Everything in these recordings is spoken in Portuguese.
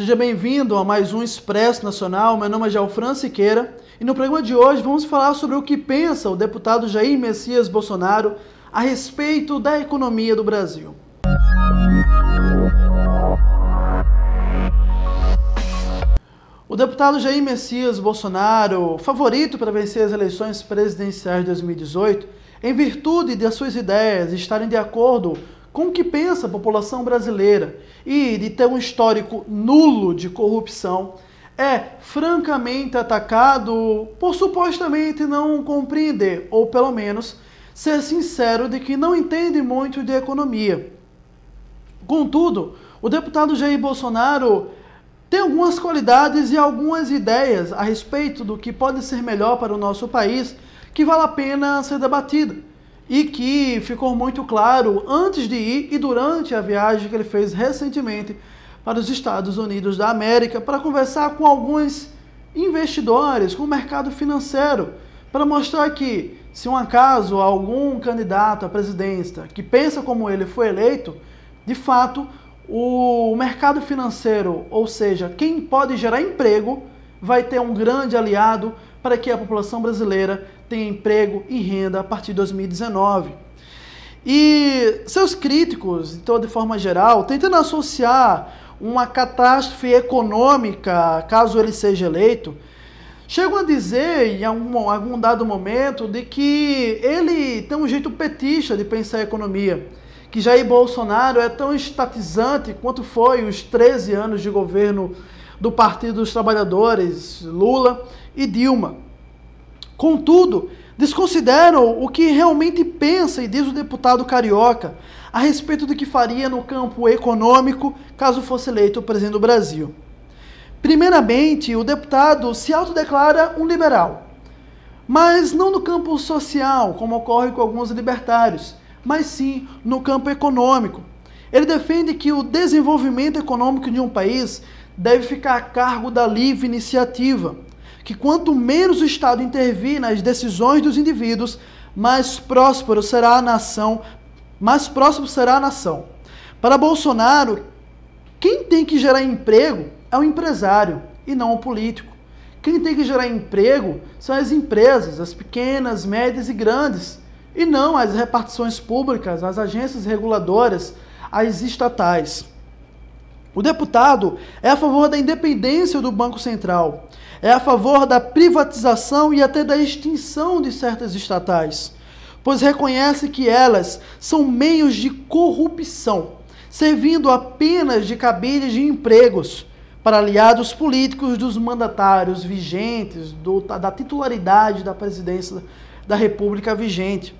Seja bem-vindo a mais um Expresso Nacional. Meu nome é Jalfran Siqueira e no programa de hoje vamos falar sobre o que pensa o deputado Jair Messias Bolsonaro a respeito da economia do Brasil. O deputado Jair Messias Bolsonaro, favorito para vencer as eleições presidenciais de 2018, em virtude de suas ideias estarem de acordo com o que pensa a população brasileira e de ter um histórico nulo de corrupção, é francamente atacado por supostamente não compreender, ou pelo menos ser sincero de que não entende muito de economia. Contudo, o deputado Jair Bolsonaro tem algumas qualidades e algumas ideias a respeito do que pode ser melhor para o nosso país que vale a pena ser debatida e que ficou muito claro antes de ir e durante a viagem que ele fez recentemente para os Estados Unidos da América para conversar com alguns investidores, com o mercado financeiro, para mostrar que, se um acaso algum candidato à presidência que pensa como ele foi eleito, de fato, o mercado financeiro, ou seja, quem pode gerar emprego, vai ter um grande aliado para que a população brasileira tenha emprego e renda a partir de 2019. E seus críticos, então, de forma geral, tentando associar uma catástrofe econômica, caso ele seja eleito, chegam a dizer, em algum, algum dado momento, de que ele tem um jeito petista de pensar a economia, que Jair Bolsonaro é tão estatizante quanto foi os 13 anos de governo do Partido dos Trabalhadores, Lula e Dilma. Contudo, desconsideram o que realmente pensa e diz o deputado carioca a respeito do que faria no campo econômico caso fosse eleito presidente do Brasil. Primeiramente, o deputado se autodeclara um liberal, mas não no campo social, como ocorre com alguns libertários, mas sim no campo econômico. Ele defende que o desenvolvimento econômico de um país deve ficar a cargo da livre iniciativa, que quanto menos o Estado intervir nas decisões dos indivíduos, mais próspero será a nação, mais próximo será a nação. Para Bolsonaro, quem tem que gerar emprego é o empresário e não o político. Quem tem que gerar emprego são as empresas, as pequenas, médias e grandes, e não as repartições públicas, as agências reguladoras, as estatais. O deputado é a favor da independência do Banco Central, é a favor da privatização e até da extinção de certas estatais, pois reconhece que elas são meios de corrupção, servindo apenas de cabide de empregos para aliados políticos dos mandatários vigentes, do, da titularidade da presidência da República vigente.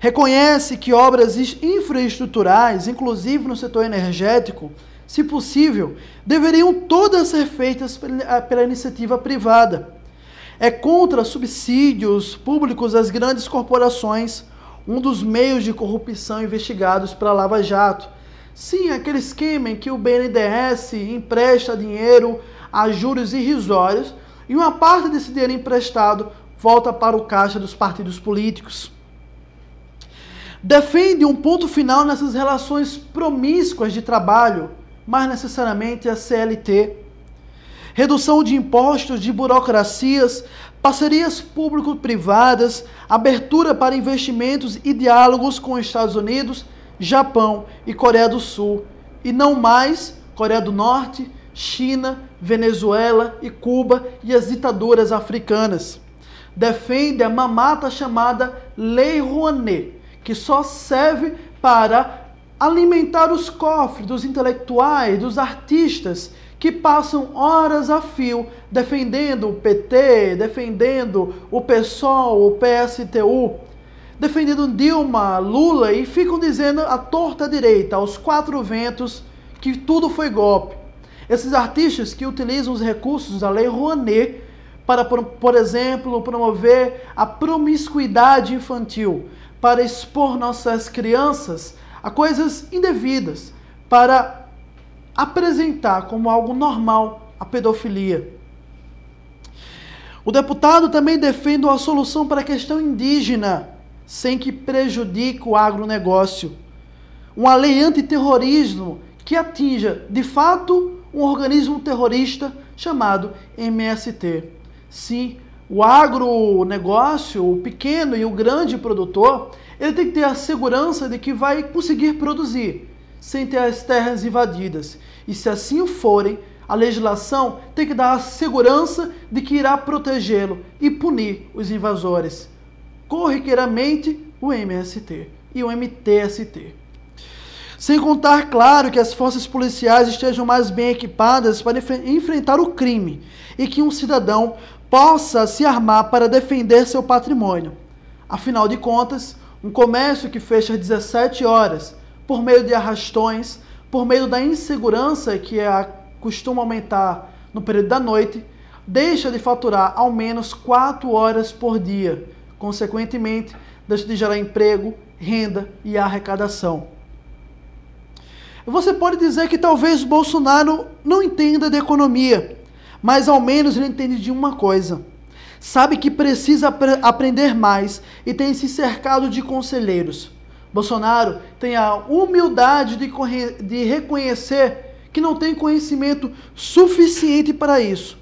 Reconhece que obras infraestruturais, inclusive no setor energético, se possível, deveriam todas ser feitas pela iniciativa privada. É contra subsídios públicos às grandes corporações, um dos meios de corrupção investigados pela Lava Jato. Sim, aquele esquema em que o BNDES empresta dinheiro a juros irrisórios e uma parte desse dinheiro emprestado volta para o caixa dos partidos políticos. Defende um ponto final nessas relações promíscuas de trabalho mais necessariamente a CLT. Redução de impostos, de burocracias, parcerias público-privadas, abertura para investimentos e diálogos com Estados Unidos, Japão e Coreia do Sul, e não mais Coreia do Norte, China, Venezuela e Cuba e as ditaduras africanas. Defende a mamata chamada Lei Rouanet, que só serve para alimentar os cofres dos intelectuais, dos artistas que passam horas a fio defendendo o PT, defendendo o PSOL, o PSTU, defendendo Dilma, Lula e ficam dizendo a torta direita, aos quatro ventos, que tudo foi golpe. Esses artistas que utilizam os recursos da Lei Rouanet para, por exemplo, promover a promiscuidade infantil, para expor nossas crianças a coisas indevidas para apresentar como algo normal a pedofilia. O deputado também defende uma solução para a questão indígena, sem que prejudique o agronegócio. Uma lei antiterrorismo que atinja, de fato, um organismo terrorista chamado MST. Sim, o agronegócio, o pequeno e o grande produtor, ele tem que ter a segurança de que vai conseguir produzir sem ter as terras invadidas. E se assim forem, a legislação tem que dar a segurança de que irá protegê-lo e punir os invasores. Corriqueiramente, o MST e o MTST. Sem contar, claro, que as forças policiais estejam mais bem equipadas para enfrentar o crime e que um cidadão possa se armar para defender seu patrimônio. Afinal de contas, um comércio que fecha às 17 horas, por meio de arrastões, por meio da insegurança que é, costuma aumentar no período da noite, deixa de faturar ao menos 4 horas por dia. Consequentemente, deixa de gerar emprego, renda e arrecadação. Você pode dizer que talvez Bolsonaro não entenda de economia, mas ao menos ele entende de uma coisa. Sabe que precisa aprender mais e tem se cercado de conselheiros. Bolsonaro tem a humildade de, de reconhecer que não tem conhecimento suficiente para isso,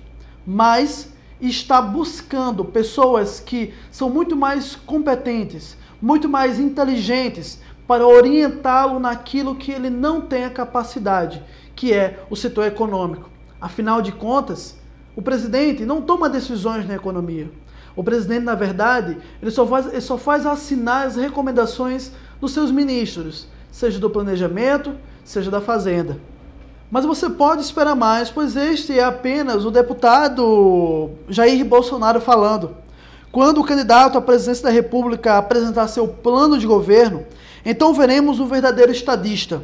mas está buscando pessoas que são muito mais competentes, muito mais inteligentes, para orientá-lo naquilo que ele não tem a capacidade, que é o setor econômico. Afinal de contas, o presidente não toma decisões na economia. O presidente, na verdade, ele só faz, ele só faz assinar as recomendações dos seus ministros, seja do planejamento, seja da fazenda. Mas você pode esperar mais, pois este é apenas o deputado Jair Bolsonaro falando. Quando o candidato à presidência da República apresentar seu plano de governo, então veremos um verdadeiro estadista.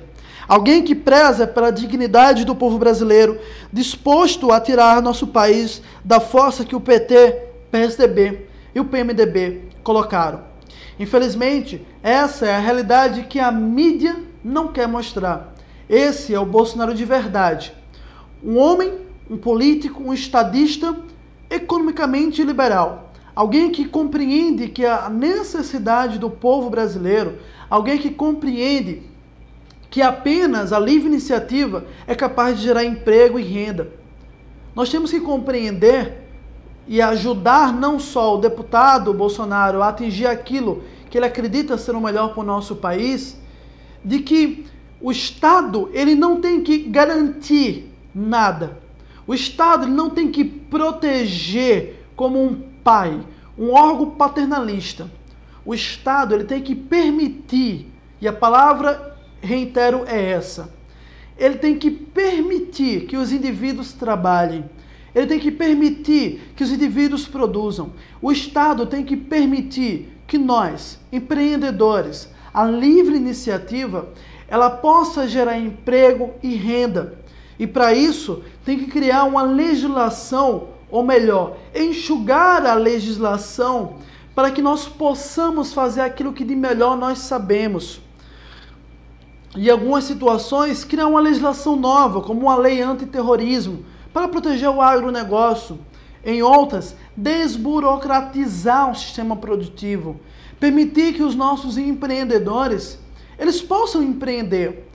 Alguém que preza pela dignidade do povo brasileiro, disposto a tirar nosso país da força que o PT, PSDB e o PMDB colocaram. Infelizmente, essa é a realidade que a mídia não quer mostrar. Esse é o Bolsonaro de verdade. Um homem, um político, um estadista, economicamente liberal. Alguém que compreende que a necessidade do povo brasileiro, Alguém que compreende que apenas a livre iniciativa é capaz de gerar emprego e renda. Nós temos que compreender e ajudar não só o deputado Bolsonaro a atingir aquilo que ele acredita ser o melhor para o nosso país, de que o Estado ele não tem que garantir nada. O Estado ele não tem que proteger como um pai, um órgão paternalista o Estado ele tem que permitir, e a palavra, reitero, é essa. Ele tem que permitir que os indivíduos trabalhem. Ele tem que permitir que os indivíduos produzam. O Estado tem que permitir que nós, empreendedores, a livre iniciativa, ela possa gerar emprego e renda. E para isso, tem que criar uma legislação, ou melhor, enxugar a legislação para que nós possamos fazer aquilo que de melhor nós sabemos. Em algumas situações, criar uma legislação nova, como uma lei antiterrorismo, para proteger o agronegócio. Em outras, desburocratizar o sistema produtivo, permitir que os nossos empreendedores eles possam empreender.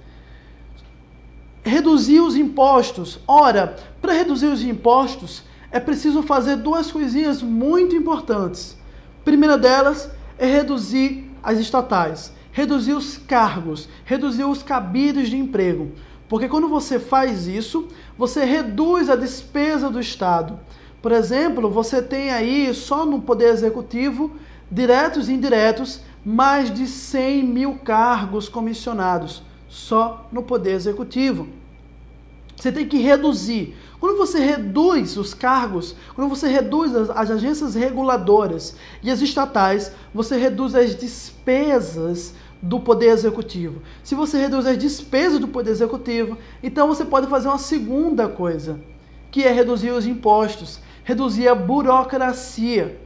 Reduzir os impostos. Ora, para reduzir os impostos, é preciso fazer duas coisinhas muito importantes. Primeira delas é reduzir as estatais, reduzir os cargos, reduzir os cabidos de emprego. Porque quando você faz isso, você reduz a despesa do Estado. Por exemplo, você tem aí só no Poder Executivo, diretos e indiretos, mais de 100 mil cargos comissionados, só no Poder Executivo. Você tem que reduzir. Quando você reduz os cargos, quando você reduz as, as, agências reguladoras e as estatais, você reduz as despesas do Poder Executivo. Se você reduz as despesas do Poder Executivo, então você pode fazer uma segunda coisa, que é reduzir os impostos, reduzir a burocracia.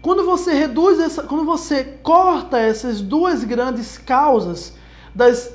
Quando você reduz essa, quando você corta essas duas grandes causas das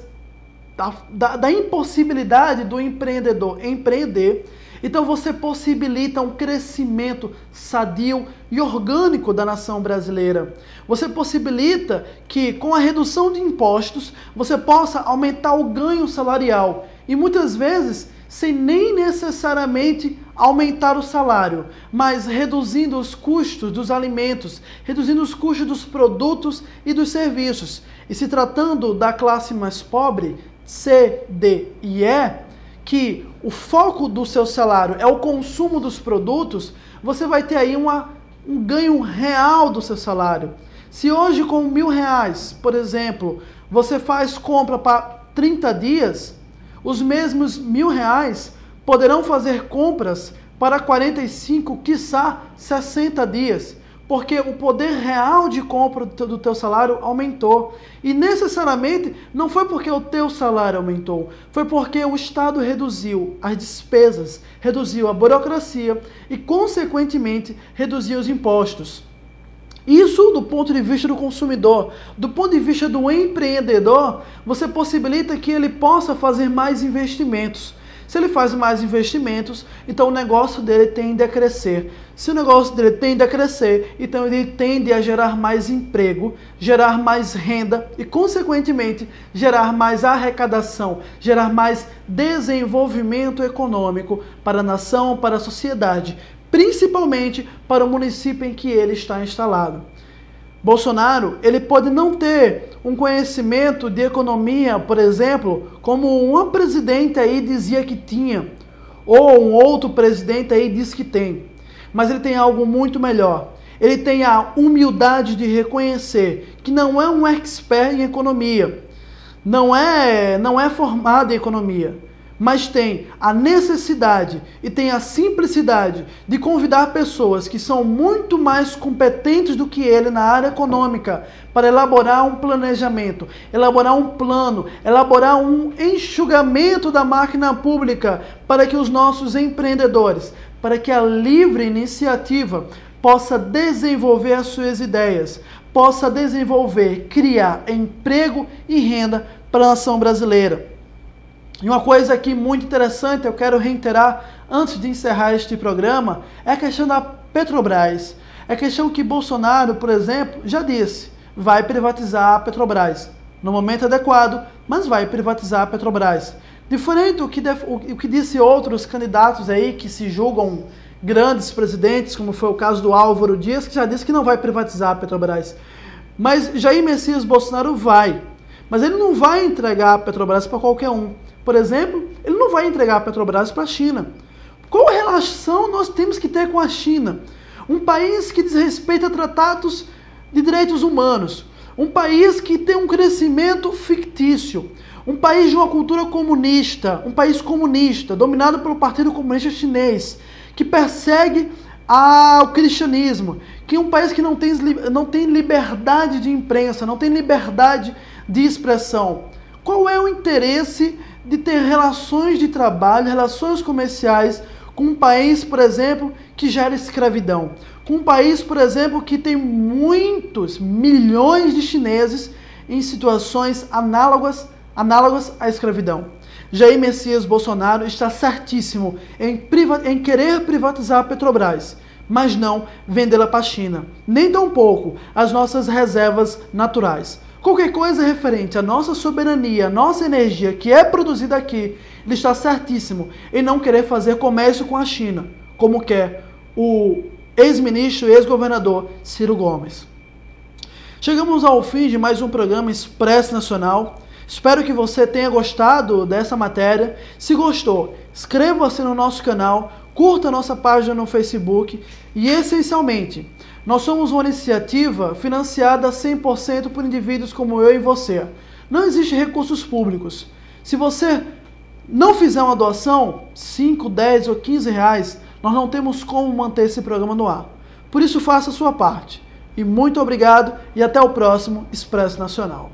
da, da, da impossibilidade do empreendedor empreender, então você possibilita um crescimento sadio e orgânico da nação brasileira. Você possibilita que com a redução de impostos você possa aumentar o ganho salarial. E muitas vezes, sem nem necessariamente aumentar o salário, mas reduzindo os custos dos alimentos, reduzindo os custos dos produtos e dos serviços. E se tratando da classe mais pobre, C, D e E, que o foco do seu salário é o consumo dos produtos, você vai ter aí uma, um ganho real do seu salário. Se hoje com mil reais, por exemplo, você faz compra para 30 dias, os mesmos mil reais poderão fazer compras para 45, quiçá 60 dias, porque o poder real de compra do teu salário aumentou. E necessariamente não foi porque o teu salário aumentou, foi porque o Estado reduziu as despesas, reduziu a burocracia e, consequentemente, reduziu os impostos. Isso do ponto de vista do consumidor. Do ponto de vista do empreendedor, você possibilita que ele possa fazer mais investimentos. Se ele faz mais investimentos, então o negócio dele tende a crescer. Se o negócio dele tende a crescer, então ele tende a gerar mais emprego, gerar mais renda e, consequentemente, gerar mais arrecadação, gerar mais desenvolvimento econômico para a nação, para a sociedade principalmente para o município em que ele está instalado. Bolsonaro, ele pode não ter um conhecimento de economia, por exemplo, como uma presidente aí dizia que tinha, ou um outro presidente aí diz que tem. Mas ele tem algo muito melhor. Ele tem a humildade de reconhecer que não é um expert em economia, não é, não é formado em economia, mas tem a necessidade e tem a simplicidade de convidar pessoas que são muito mais competentes do que ele na área econômica para elaborar um planejamento, elaborar um plano, elaborar um enxugamento da máquina pública para que os nossos empreendedores, para que a livre iniciativa possa desenvolver as suas ideias, possa desenvolver, criar emprego e renda para a nação brasileira. E uma coisa aqui muito interessante, eu quero reiterar antes de encerrar este programa, é a questão da Petrobras. É a questão que Bolsonaro, por exemplo, já disse, vai privatizar a Petrobras. No momento adequado, mas vai privatizar a Petrobras. Diferente do que, o que disse outros candidatos aí que se julgam grandes presidentes, como foi o caso do Álvaro Dias, que já disse que não vai privatizar a Petrobras. Mas Jair Messias Bolsonaro vai. Mas ele não vai entregar a Petrobras para qualquer um por exemplo, ele não vai entregar a Petrobras para a China. Qual relação nós temos que ter com a China? Um país que desrespeita tratados de direitos humanos, um país que tem um crescimento fictício, um país de uma cultura comunista, um país comunista, dominado pelo Partido Comunista Chinês, que persegue o cristianismo, que é um país que não tem, não tem liberdade de imprensa, não tem liberdade de expressão. Qual é o interesse de ter relações de trabalho, relações comerciais com um país, por exemplo, que gera escravidão. Com um país, por exemplo, que tem muitos milhões de chineses em situações análogas, análogas à escravidão. Jair Messias Bolsonaro está certíssimo em, em querer privatizar a Petrobras, mas não vendê-la para a China, nem tampouco as nossas reservas naturais. Qualquer coisa referente à nossa soberania, à nossa energia que é produzida aqui, ele está certíssimo em não querer fazer comércio com a China, como quer o ex-ministro e ex-governador Ciro Gomes. Chegamos ao fim de mais um programa Expresso Nacional. Espero que você tenha gostado dessa matéria. Se gostou, inscreva-se no nosso canal, curta nossa página no Facebook e, essencialmente, nós somos uma iniciativa financiada 100% por indivíduos como eu e você. Não existe recursos públicos. Se você não fizer uma doação, 5, 10 ou 15 reais, nós não temos como manter esse programa no ar. Por isso, faça a sua parte. E muito obrigado e até o próximo Expresso Nacional.